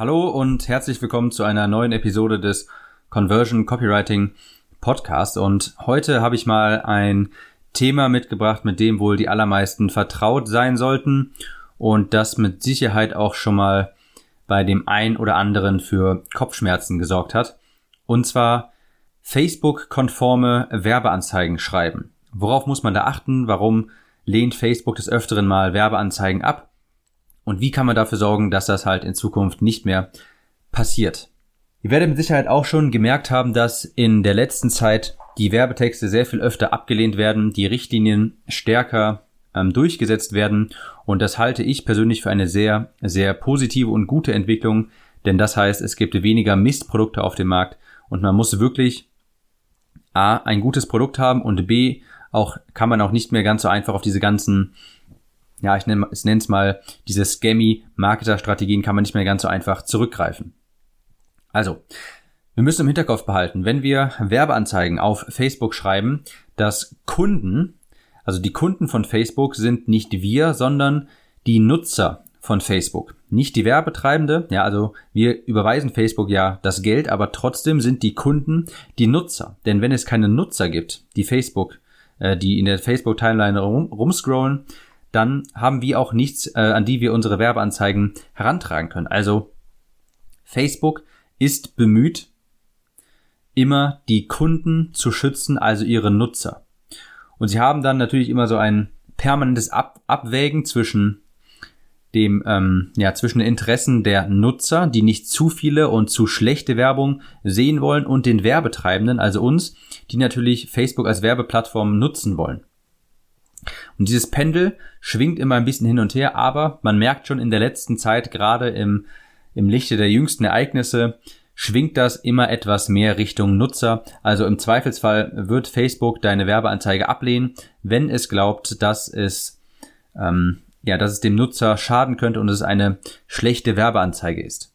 Hallo und herzlich willkommen zu einer neuen Episode des Conversion Copywriting Podcast. Und heute habe ich mal ein Thema mitgebracht, mit dem wohl die allermeisten vertraut sein sollten und das mit Sicherheit auch schon mal bei dem einen oder anderen für Kopfschmerzen gesorgt hat. Und zwar Facebook-konforme Werbeanzeigen schreiben. Worauf muss man da achten? Warum lehnt Facebook des Öfteren mal Werbeanzeigen ab? Und wie kann man dafür sorgen, dass das halt in Zukunft nicht mehr passiert? Ihr werdet mit Sicherheit auch schon gemerkt haben, dass in der letzten Zeit die Werbetexte sehr viel öfter abgelehnt werden, die Richtlinien stärker ähm, durchgesetzt werden. Und das halte ich persönlich für eine sehr, sehr positive und gute Entwicklung, denn das heißt, es gibt weniger Mistprodukte auf dem Markt und man muss wirklich A, ein gutes Produkt haben und B, auch kann man auch nicht mehr ganz so einfach auf diese ganzen ja, ich nenne es mal, diese scammy Marketer-Strategien kann man nicht mehr ganz so einfach zurückgreifen. Also, wir müssen im Hinterkopf behalten, wenn wir Werbeanzeigen auf Facebook schreiben, dass Kunden, also die Kunden von Facebook sind nicht wir, sondern die Nutzer von Facebook. Nicht die Werbetreibende, ja, also wir überweisen Facebook ja das Geld, aber trotzdem sind die Kunden die Nutzer. Denn wenn es keine Nutzer gibt, die Facebook, äh, die in der Facebook-Timeline rum, rumscrollen, dann haben wir auch nichts, äh, an die wir unsere Werbeanzeigen herantragen können. Also Facebook ist bemüht, immer die Kunden zu schützen, also ihre Nutzer. Und sie haben dann natürlich immer so ein permanentes Ab Abwägen zwischen dem ähm, ja zwischen den Interessen der Nutzer, die nicht zu viele und zu schlechte Werbung sehen wollen, und den Werbetreibenden, also uns, die natürlich Facebook als Werbeplattform nutzen wollen. Und dieses Pendel schwingt immer ein bisschen hin und her, aber man merkt schon in der letzten Zeit, gerade im, im Lichte der jüngsten Ereignisse, schwingt das immer etwas mehr Richtung Nutzer. Also im Zweifelsfall wird Facebook deine Werbeanzeige ablehnen, wenn es glaubt, dass es ähm, ja, dass es dem Nutzer schaden könnte und es eine schlechte Werbeanzeige ist.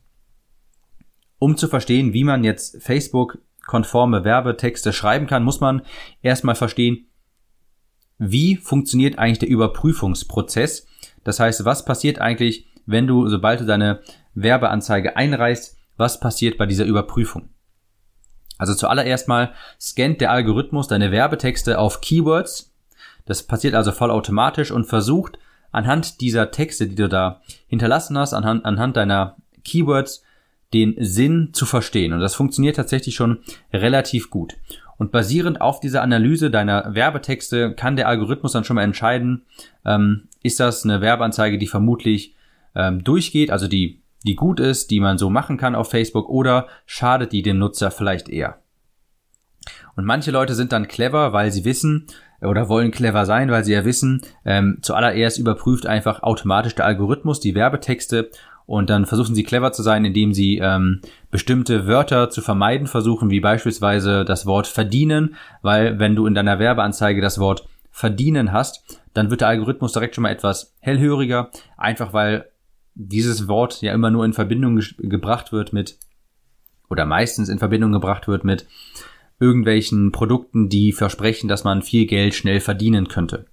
Um zu verstehen, wie man jetzt Facebook konforme Werbetexte schreiben kann, muss man erstmal verstehen, wie funktioniert eigentlich der Überprüfungsprozess? Das heißt, was passiert eigentlich, wenn du, sobald du deine Werbeanzeige einreichst, was passiert bei dieser Überprüfung? Also zuallererst mal scannt der Algorithmus deine Werbetexte auf Keywords. Das passiert also vollautomatisch und versucht anhand dieser Texte, die du da hinterlassen hast, anhand, anhand deiner Keywords, den Sinn zu verstehen. Und das funktioniert tatsächlich schon relativ gut. Und basierend auf dieser Analyse deiner Werbetexte kann der Algorithmus dann schon mal entscheiden, ähm, ist das eine Werbeanzeige, die vermutlich ähm, durchgeht, also die, die gut ist, die man so machen kann auf Facebook, oder schadet die dem Nutzer vielleicht eher. Und manche Leute sind dann clever, weil sie wissen oder wollen clever sein, weil sie ja wissen, ähm, zuallererst überprüft einfach automatisch der Algorithmus die Werbetexte und dann versuchen sie clever zu sein, indem sie ähm, bestimmte Wörter zu vermeiden versuchen, wie beispielsweise das Wort verdienen, weil wenn du in deiner Werbeanzeige das Wort verdienen hast, dann wird der Algorithmus direkt schon mal etwas hellhöriger, einfach weil dieses Wort ja immer nur in Verbindung ge gebracht wird mit oder meistens in Verbindung gebracht wird mit irgendwelchen Produkten, die versprechen, dass man viel Geld schnell verdienen könnte.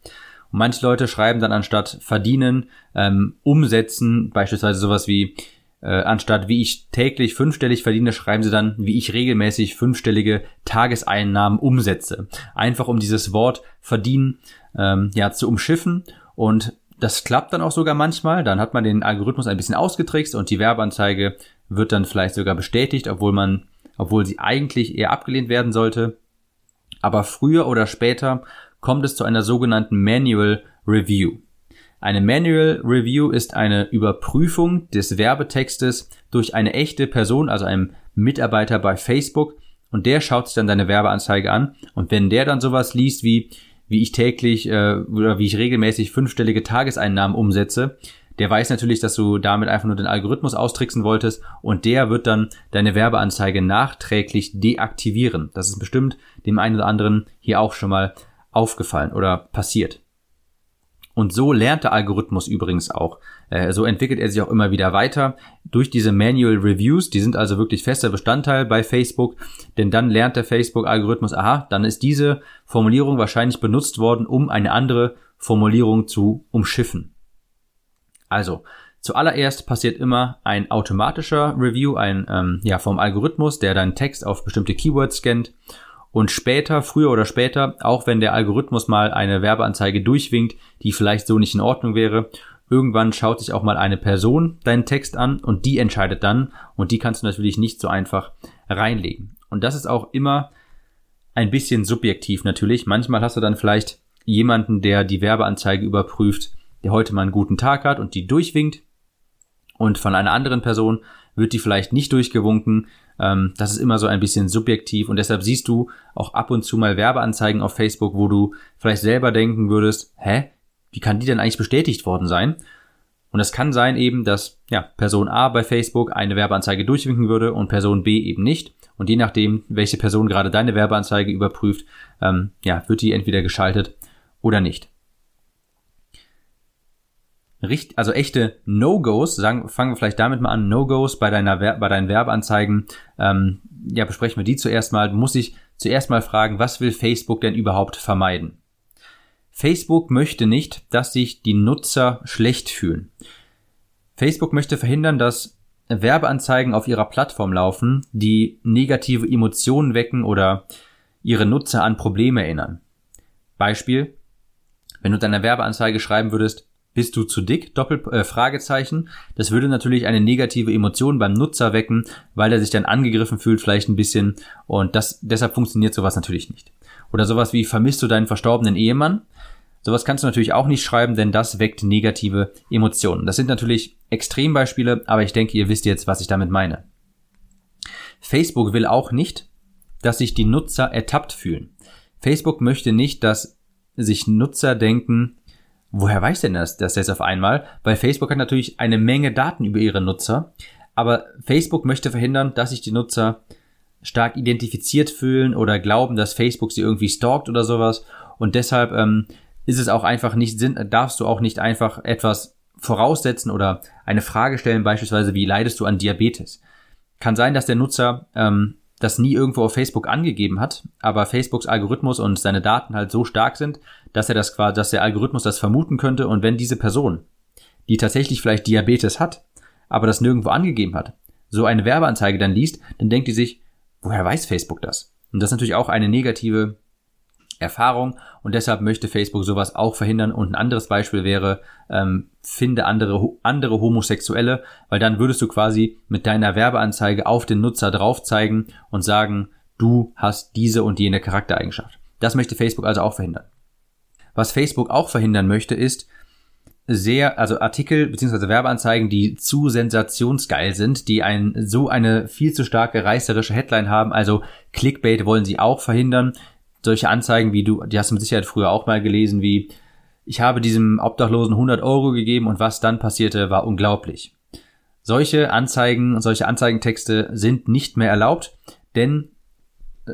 Und manche Leute schreiben dann anstatt verdienen, ähm, umsetzen, beispielsweise sowas wie, äh, anstatt wie ich täglich fünfstellig verdiene, schreiben sie dann, wie ich regelmäßig fünfstellige Tageseinnahmen umsetze. Einfach um dieses Wort verdienen ähm, ja zu umschiffen und das klappt dann auch sogar manchmal. Dann hat man den Algorithmus ein bisschen ausgetrickst und die Werbeanzeige wird dann vielleicht sogar bestätigt, obwohl man, obwohl sie eigentlich eher abgelehnt werden sollte. Aber früher oder später kommt es zu einer sogenannten Manual Review. Eine Manual Review ist eine Überprüfung des Werbetextes durch eine echte Person, also einem Mitarbeiter bei Facebook, und der schaut sich dann deine Werbeanzeige an. Und wenn der dann sowas liest wie, wie ich täglich äh, oder wie ich regelmäßig fünfstellige Tageseinnahmen umsetze, der weiß natürlich, dass du damit einfach nur den Algorithmus austricksen wolltest und der wird dann deine Werbeanzeige nachträglich deaktivieren. Das ist bestimmt dem einen oder anderen hier auch schon mal aufgefallen oder passiert. Und so lernt der Algorithmus übrigens auch. Äh, so entwickelt er sich auch immer wieder weiter durch diese Manual Reviews. Die sind also wirklich fester Bestandteil bei Facebook, denn dann lernt der Facebook-Algorithmus, aha, dann ist diese Formulierung wahrscheinlich benutzt worden, um eine andere Formulierung zu umschiffen. Also, Zuallererst passiert immer ein automatischer Review, ein ähm, ja vom Algorithmus, der deinen Text auf bestimmte Keywords scannt und später, früher oder später, auch wenn der Algorithmus mal eine Werbeanzeige durchwinkt, die vielleicht so nicht in Ordnung wäre, irgendwann schaut sich auch mal eine Person deinen Text an und die entscheidet dann und die kannst du natürlich nicht so einfach reinlegen. Und das ist auch immer ein bisschen subjektiv natürlich. Manchmal hast du dann vielleicht jemanden, der die Werbeanzeige überprüft, der heute mal einen guten Tag hat und die durchwinkt und von einer anderen Person wird die vielleicht nicht durchgewunken. Ähm, das ist immer so ein bisschen subjektiv und deshalb siehst du auch ab und zu mal Werbeanzeigen auf Facebook, wo du vielleicht selber denken würdest, hä, wie kann die denn eigentlich bestätigt worden sein? Und es kann sein eben, dass ja, Person A bei Facebook eine Werbeanzeige durchwinken würde und Person B eben nicht. Und je nachdem, welche Person gerade deine Werbeanzeige überprüft, ähm, ja, wird die entweder geschaltet oder nicht. Richt, also echte No-Gos, sagen, fangen wir vielleicht damit mal an, No-Gos bei deiner bei deinen Werbeanzeigen, ähm, ja, besprechen wir die zuerst mal. Muss ich zuerst mal fragen, was will Facebook denn überhaupt vermeiden? Facebook möchte nicht, dass sich die Nutzer schlecht fühlen. Facebook möchte verhindern, dass Werbeanzeigen auf ihrer Plattform laufen, die negative Emotionen wecken oder ihre Nutzer an Probleme erinnern. Beispiel, wenn du deiner Werbeanzeige schreiben würdest, bist du zu dick? Doppel äh, Fragezeichen. Das würde natürlich eine negative Emotion beim Nutzer wecken, weil er sich dann angegriffen fühlt, vielleicht ein bisschen. Und das deshalb funktioniert sowas natürlich nicht. Oder sowas wie vermisst du deinen verstorbenen Ehemann? Sowas kannst du natürlich auch nicht schreiben, denn das weckt negative Emotionen. Das sind natürlich Extrembeispiele, aber ich denke, ihr wisst jetzt, was ich damit meine. Facebook will auch nicht, dass sich die Nutzer ertappt fühlen. Facebook möchte nicht, dass sich Nutzer denken, woher weiß denn das, das jetzt auf einmal? Weil Facebook hat natürlich eine Menge Daten über ihre Nutzer, aber Facebook möchte verhindern, dass sich die Nutzer stark identifiziert fühlen oder glauben, dass Facebook sie irgendwie stalkt oder sowas. Und deshalb ähm, ist es auch einfach nicht Sinn, darfst du auch nicht einfach etwas voraussetzen oder eine Frage stellen, beispielsweise wie leidest du an Diabetes? Kann sein, dass der Nutzer ähm, das nie irgendwo auf Facebook angegeben hat, aber Facebooks Algorithmus und seine Daten halt so stark sind, dass er das quasi, dass der Algorithmus das vermuten könnte und wenn diese Person, die tatsächlich vielleicht Diabetes hat, aber das nirgendwo angegeben hat, so eine Werbeanzeige dann liest, dann denkt die sich, woher weiß Facebook das? Und das ist natürlich auch eine negative Erfahrung und deshalb möchte Facebook sowas auch verhindern. Und ein anderes Beispiel wäre, ähm, finde andere, andere Homosexuelle, weil dann würdest du quasi mit deiner Werbeanzeige auf den Nutzer drauf zeigen und sagen, du hast diese und jene Charaktereigenschaft. Das möchte Facebook also auch verhindern. Was Facebook auch verhindern möchte, ist sehr, also Artikel bzw. Werbeanzeigen, die zu sensationsgeil sind, die ein, so eine viel zu starke reißerische Headline haben, also Clickbait wollen sie auch verhindern solche Anzeigen, wie du, die hast du mit Sicherheit früher auch mal gelesen, wie ich habe diesem Obdachlosen 100 Euro gegeben und was dann passierte, war unglaublich. Solche Anzeigen, solche Anzeigentexte sind nicht mehr erlaubt, denn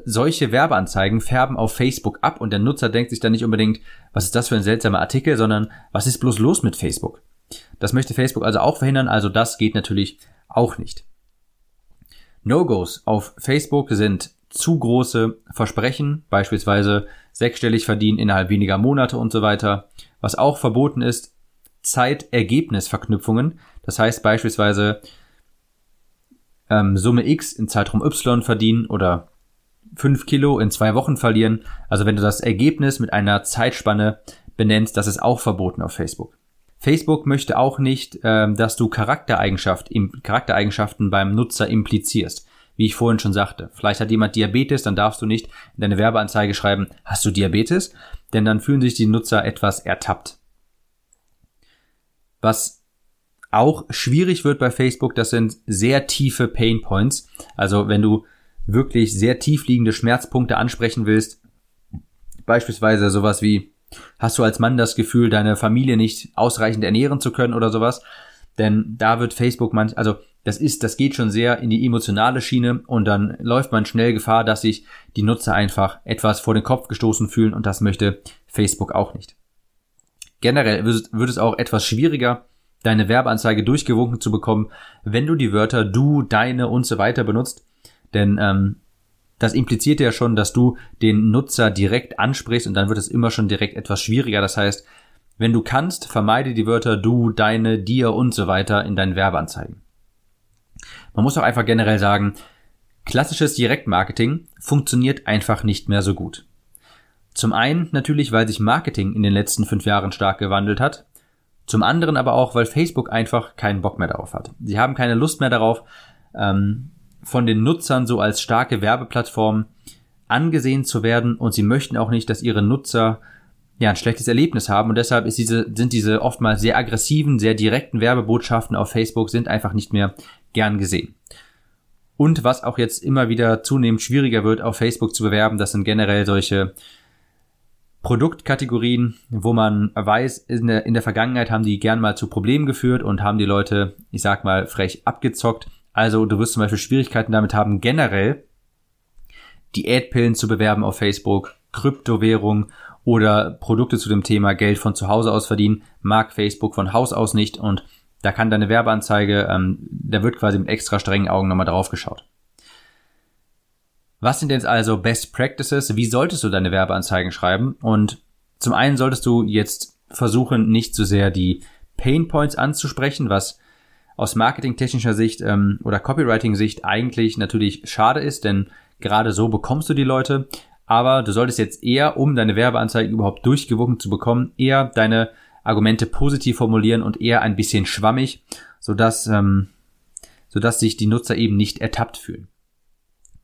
solche Werbeanzeigen färben auf Facebook ab und der Nutzer denkt sich dann nicht unbedingt, was ist das für ein seltsamer Artikel, sondern was ist bloß los mit Facebook? Das möchte Facebook also auch verhindern, also das geht natürlich auch nicht. No-Gos auf Facebook sind zu große Versprechen, beispielsweise sechsstellig verdienen innerhalb weniger Monate und so weiter. Was auch verboten ist, Zeitergebnisverknüpfungen. Das heißt beispielsweise ähm, Summe X in Zeitraum Y verdienen oder 5 Kilo in zwei Wochen verlieren. Also wenn du das Ergebnis mit einer Zeitspanne benennst, das ist auch verboten auf Facebook. Facebook möchte auch nicht, ähm, dass du Charaktereigenschaft, Charaktereigenschaften beim Nutzer implizierst wie ich vorhin schon sagte. Vielleicht hat jemand Diabetes, dann darfst du nicht in deine Werbeanzeige schreiben, hast du Diabetes? Denn dann fühlen sich die Nutzer etwas ertappt. Was auch schwierig wird bei Facebook, das sind sehr tiefe Pain Points. Also wenn du wirklich sehr tief liegende Schmerzpunkte ansprechen willst, beispielsweise sowas wie, hast du als Mann das Gefühl, deine Familie nicht ausreichend ernähren zu können oder sowas, denn da wird Facebook manch, also das ist, das geht schon sehr in die emotionale Schiene und dann läuft man schnell Gefahr, dass sich die Nutzer einfach etwas vor den Kopf gestoßen fühlen und das möchte Facebook auch nicht. Generell wird es auch etwas schwieriger, deine Werbeanzeige durchgewunken zu bekommen, wenn du die Wörter du, deine und so weiter benutzt, denn ähm, das impliziert ja schon, dass du den Nutzer direkt ansprichst und dann wird es immer schon direkt etwas schwieriger. Das heißt, Wenn du kannst, vermeide die Wörter du, deine, dir und so weiter in deinen Werbeanzeigen. Man muss auch einfach generell sagen, klassisches Direktmarketing funktioniert einfach nicht mehr so gut. Zum einen natürlich, weil sich Marketing in den letzten fünf Jahren stark gewandelt hat. Zum anderen aber auch, weil Facebook einfach keinen Bock mehr darauf hat. Sie haben keine Lust mehr darauf, ähm, von den Nutzern so als starke Werbeplattform angesehen zu werden und sie möchten auch nicht, dass ihre Nutzer ja ein schlechtes Erlebnis haben und deshalb ist diese, sind diese oftmals sehr aggressiven, sehr direkten Werbebotschaften auf Facebook sind einfach nicht mehr gern gesehen. Und was auch jetzt immer wieder zunehmend schwieriger wird, auf Facebook zu bewerben, das sind generell solche Produktkategorien, wo man weiß, in der, in der Vergangenheit haben die gern mal zu Problemen geführt und haben die Leute, ich sag mal, frech abgezockt. Also du wirst zum Beispiel Schwierigkeiten damit haben, generell Diätpillen zu bewerben auf Facebook, Kryptowährung oder Produkte zu dem Thema Geld von zu Hause aus verdienen, mag Facebook von Haus aus nicht und da kann deine Werbeanzeige, ähm, da wird quasi mit extra strengen Augen nochmal drauf geschaut. Was sind jetzt also Best Practices? Wie solltest du deine Werbeanzeigen schreiben? Und zum einen solltest du jetzt versuchen, nicht so sehr die Pain Points anzusprechen, was aus marketingtechnischer Sicht ähm, oder Copywriting-Sicht eigentlich natürlich schade ist, denn gerade so bekommst du die Leute. Aber du solltest jetzt eher, um deine Werbeanzeige überhaupt durchgewunken zu bekommen, eher deine Argumente positiv formulieren und eher ein bisschen schwammig, sodass, ähm, sodass sich die Nutzer eben nicht ertappt fühlen.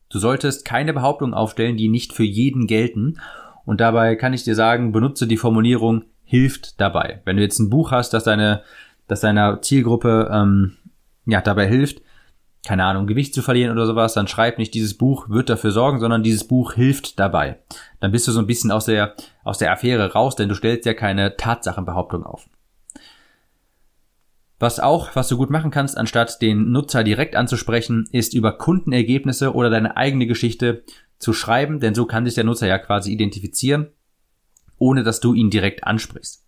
Du solltest keine Behauptungen aufstellen, die nicht für jeden gelten. Und dabei kann ich dir sagen, benutze die Formulierung hilft dabei. Wenn du jetzt ein Buch hast, das deine, das deiner Zielgruppe ähm, ja dabei hilft, keine Ahnung, Gewicht zu verlieren oder sowas, dann schreib nicht, dieses Buch wird dafür sorgen, sondern dieses Buch hilft dabei. Dann bist du so ein bisschen aus der, aus der Affäre raus, denn du stellst ja keine Tatsachenbehauptung auf. Was auch, was du gut machen kannst, anstatt den Nutzer direkt anzusprechen, ist über Kundenergebnisse oder deine eigene Geschichte zu schreiben, denn so kann sich der Nutzer ja quasi identifizieren, ohne dass du ihn direkt ansprichst.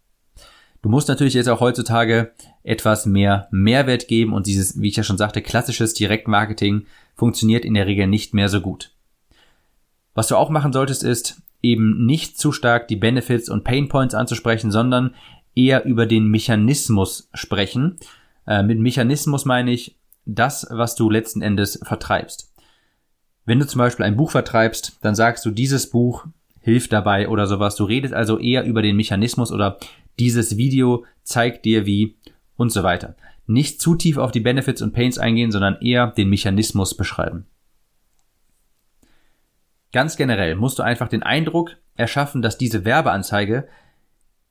Du musst natürlich jetzt auch heutzutage etwas mehr Mehrwert geben und dieses, wie ich ja schon sagte, klassisches Direktmarketing funktioniert in der Regel nicht mehr so gut. Was du auch machen solltest, ist eben nicht zu stark die Benefits und Pain Points anzusprechen, sondern eher über den Mechanismus sprechen. Äh, mit Mechanismus meine ich das, was du letzten Endes vertreibst. Wenn du zum Beispiel ein Buch vertreibst, dann sagst du, dieses Buch hilft dabei oder sowas. Du redest also eher über den Mechanismus oder dieses Video zeigt dir wie und so weiter. Nicht zu tief auf die Benefits und Pains eingehen, sondern eher den Mechanismus beschreiben. Ganz generell musst du einfach den Eindruck erschaffen, dass diese Werbeanzeige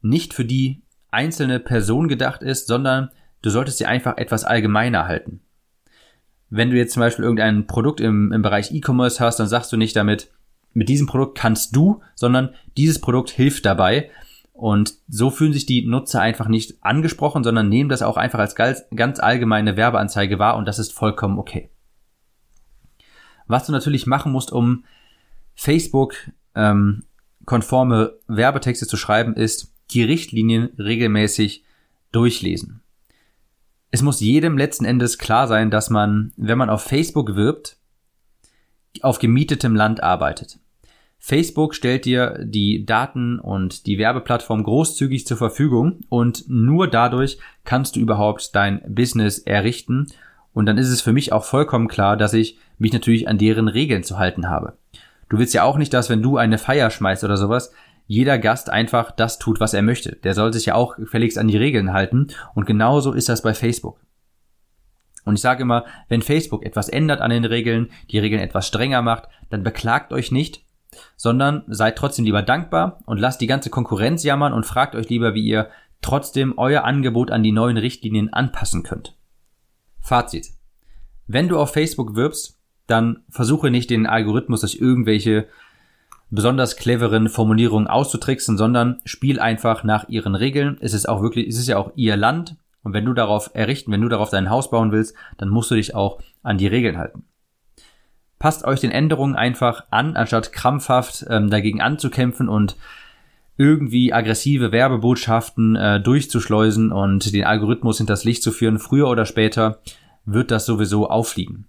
nicht für die einzelne Person gedacht ist, sondern du solltest sie einfach etwas allgemeiner halten. Wenn du jetzt zum Beispiel irgendein Produkt im, im Bereich E-Commerce hast, dann sagst du nicht damit, mit diesem Produkt kannst du, sondern dieses Produkt hilft dabei. Und so fühlen sich die Nutzer einfach nicht angesprochen, sondern nehmen das auch einfach als ganz allgemeine Werbeanzeige wahr und das ist vollkommen okay. Was du natürlich machen musst, um Facebook ähm, konforme Werbetexte zu schreiben, ist die Richtlinien regelmäßig durchlesen. Es muss jedem letzten Endes klar sein, dass man, wenn man auf Facebook wirbt, auf gemietetem Land arbeitet. Facebook stellt dir die Daten und die Werbeplattform großzügig zur Verfügung und nur dadurch kannst du überhaupt dein Business errichten. Und dann ist es für mich auch vollkommen klar, dass ich mich natürlich an deren Regeln zu halten habe. Du willst ja auch nicht, dass wenn du eine Feier schmeißt oder sowas, jeder Gast einfach das tut, was er möchte. Der soll sich ja auch gefälligst an die Regeln halten. Und genauso ist das bei Facebook. Und ich sage immer, wenn Facebook etwas ändert an den Regeln, die Regeln etwas strenger macht, dann beklagt euch nicht, sondern seid trotzdem lieber dankbar und lasst die ganze Konkurrenz jammern und fragt euch lieber, wie ihr trotzdem euer Angebot an die neuen Richtlinien anpassen könnt. Fazit. Wenn du auf Facebook wirbst, dann versuche nicht den Algorithmus durch irgendwelche besonders cleveren Formulierungen auszutricksen, sondern spiel einfach nach ihren Regeln. Es ist auch wirklich, es ist ja auch ihr Land. Und wenn du darauf errichten, wenn du darauf dein Haus bauen willst, dann musst du dich auch an die Regeln halten. Passt euch den Änderungen einfach an, anstatt krampfhaft ähm, dagegen anzukämpfen und irgendwie aggressive Werbebotschaften äh, durchzuschleusen und den Algorithmus hinters Licht zu führen. Früher oder später wird das sowieso auffliegen.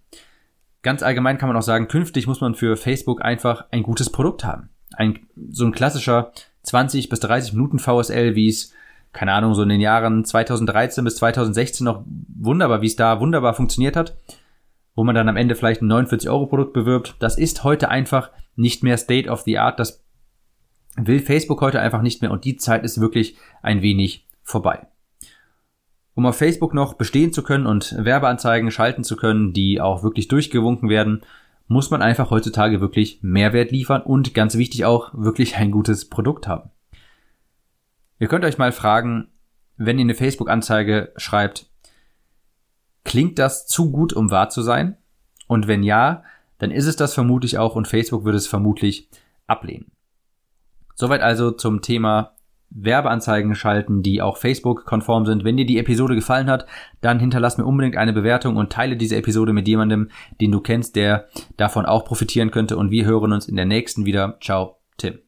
Ganz allgemein kann man auch sagen, künftig muss man für Facebook einfach ein gutes Produkt haben. Ein, so ein klassischer 20 bis 30 Minuten VSL, wie es keine Ahnung, so in den Jahren 2013 bis 2016 noch wunderbar, wie es da wunderbar funktioniert hat, wo man dann am Ende vielleicht ein 49-Euro-Produkt bewirbt. Das ist heute einfach nicht mehr State of the Art. Das will Facebook heute einfach nicht mehr und die Zeit ist wirklich ein wenig vorbei. Um auf Facebook noch bestehen zu können und Werbeanzeigen schalten zu können, die auch wirklich durchgewunken werden, muss man einfach heutzutage wirklich Mehrwert liefern und ganz wichtig auch wirklich ein gutes Produkt haben. Ihr könnt euch mal fragen, wenn ihr eine Facebook-Anzeige schreibt, klingt das zu gut, um wahr zu sein? Und wenn ja, dann ist es das vermutlich auch und Facebook würde es vermutlich ablehnen. Soweit also zum Thema Werbeanzeigen schalten, die auch Facebook-konform sind. Wenn dir die Episode gefallen hat, dann hinterlass mir unbedingt eine Bewertung und teile diese Episode mit jemandem, den du kennst, der davon auch profitieren könnte. Und wir hören uns in der nächsten wieder. Ciao, Tim.